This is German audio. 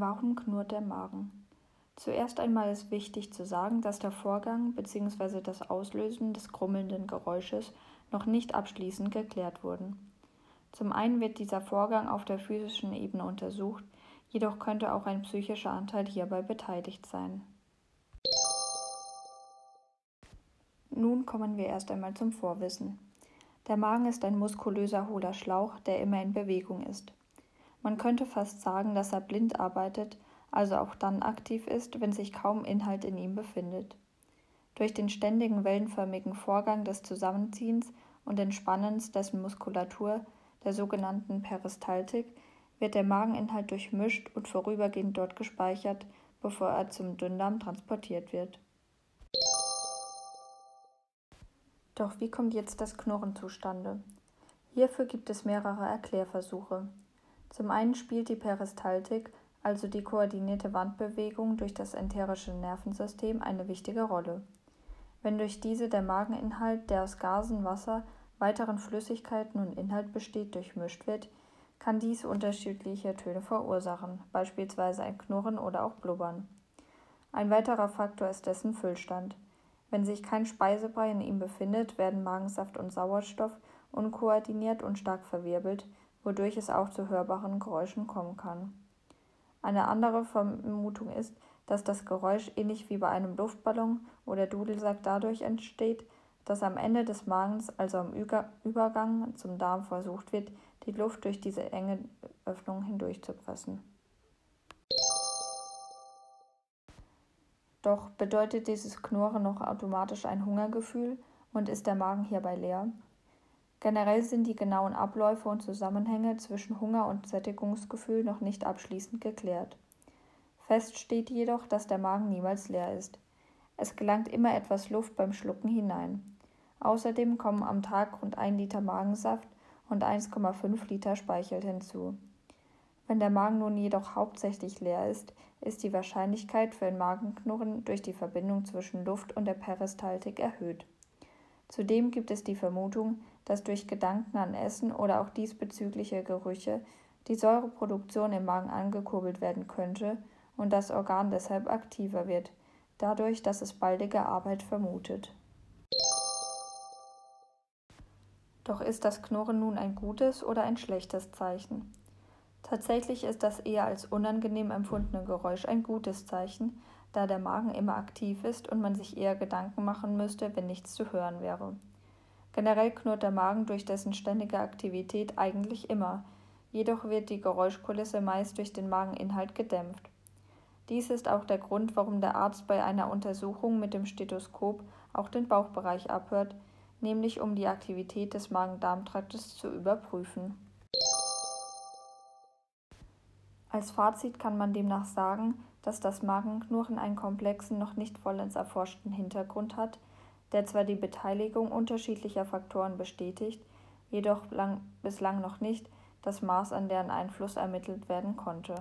Warum knurrt der Magen? Zuerst einmal ist wichtig zu sagen, dass der Vorgang bzw. das Auslösen des grummelnden Geräusches noch nicht abschließend geklärt wurden. Zum einen wird dieser Vorgang auf der physischen Ebene untersucht, jedoch könnte auch ein psychischer Anteil hierbei beteiligt sein. Nun kommen wir erst einmal zum Vorwissen. Der Magen ist ein muskulöser hohler Schlauch, der immer in Bewegung ist. Man könnte fast sagen, dass er blind arbeitet, also auch dann aktiv ist, wenn sich kaum Inhalt in ihm befindet. Durch den ständigen wellenförmigen Vorgang des Zusammenziehens und Entspannens dessen Muskulatur, der sogenannten Peristaltik, wird der Mageninhalt durchmischt und vorübergehend dort gespeichert, bevor er zum Dünndarm transportiert wird. Doch wie kommt jetzt das Knurren zustande? Hierfür gibt es mehrere Erklärversuche. Zum einen spielt die Peristaltik, also die koordinierte Wandbewegung durch das enterische Nervensystem, eine wichtige Rolle. Wenn durch diese der Mageninhalt, der aus Gasen, Wasser, weiteren Flüssigkeiten und Inhalt besteht, durchmischt wird, kann dies unterschiedliche Töne verursachen, beispielsweise ein Knurren oder auch Blubbern. Ein weiterer Faktor ist dessen Füllstand. Wenn sich kein Speisebrei in ihm befindet, werden Magensaft und Sauerstoff unkoordiniert und stark verwirbelt, wodurch es auch zu hörbaren Geräuschen kommen kann. Eine andere Vermutung ist, dass das Geräusch ähnlich wie bei einem Luftballon oder Dudelsack dadurch entsteht, dass am Ende des Magens, also am Übergang zum Darm versucht wird, die Luft durch diese enge Öffnung hindurchzupressen. Doch bedeutet dieses Knurren noch automatisch ein Hungergefühl und ist der Magen hierbei leer? Generell sind die genauen Abläufe und Zusammenhänge zwischen Hunger und Sättigungsgefühl noch nicht abschließend geklärt. Fest steht jedoch, dass der Magen niemals leer ist. Es gelangt immer etwas Luft beim Schlucken hinein. Außerdem kommen am Tag rund ein Liter Magensaft und 1,5 Liter Speichel hinzu. Wenn der Magen nun jedoch hauptsächlich leer ist, ist die Wahrscheinlichkeit für ein Magenknurren durch die Verbindung zwischen Luft und der Peristaltik erhöht. Zudem gibt es die Vermutung, dass durch Gedanken an Essen oder auch diesbezügliche Gerüche die Säureproduktion im Magen angekurbelt werden könnte und das Organ deshalb aktiver wird, dadurch, dass es baldige Arbeit vermutet. Doch ist das Knurren nun ein gutes oder ein schlechtes Zeichen? Tatsächlich ist das eher als unangenehm empfundene Geräusch ein gutes Zeichen, da der Magen immer aktiv ist und man sich eher Gedanken machen müsste, wenn nichts zu hören wäre. Generell knurrt der Magen durch dessen ständige Aktivität eigentlich immer, jedoch wird die Geräuschkulisse meist durch den Mageninhalt gedämpft. Dies ist auch der Grund, warum der Arzt bei einer Untersuchung mit dem Stethoskop auch den Bauchbereich abhört, nämlich um die Aktivität des Magen-Darm-Traktes zu überprüfen. Als Fazit kann man demnach sagen, dass das Magenknurren einen komplexen, noch nicht vollends erforschten Hintergrund hat, der zwar die Beteiligung unterschiedlicher Faktoren bestätigt, jedoch lang, bislang noch nicht das Maß an deren Einfluss ermittelt werden konnte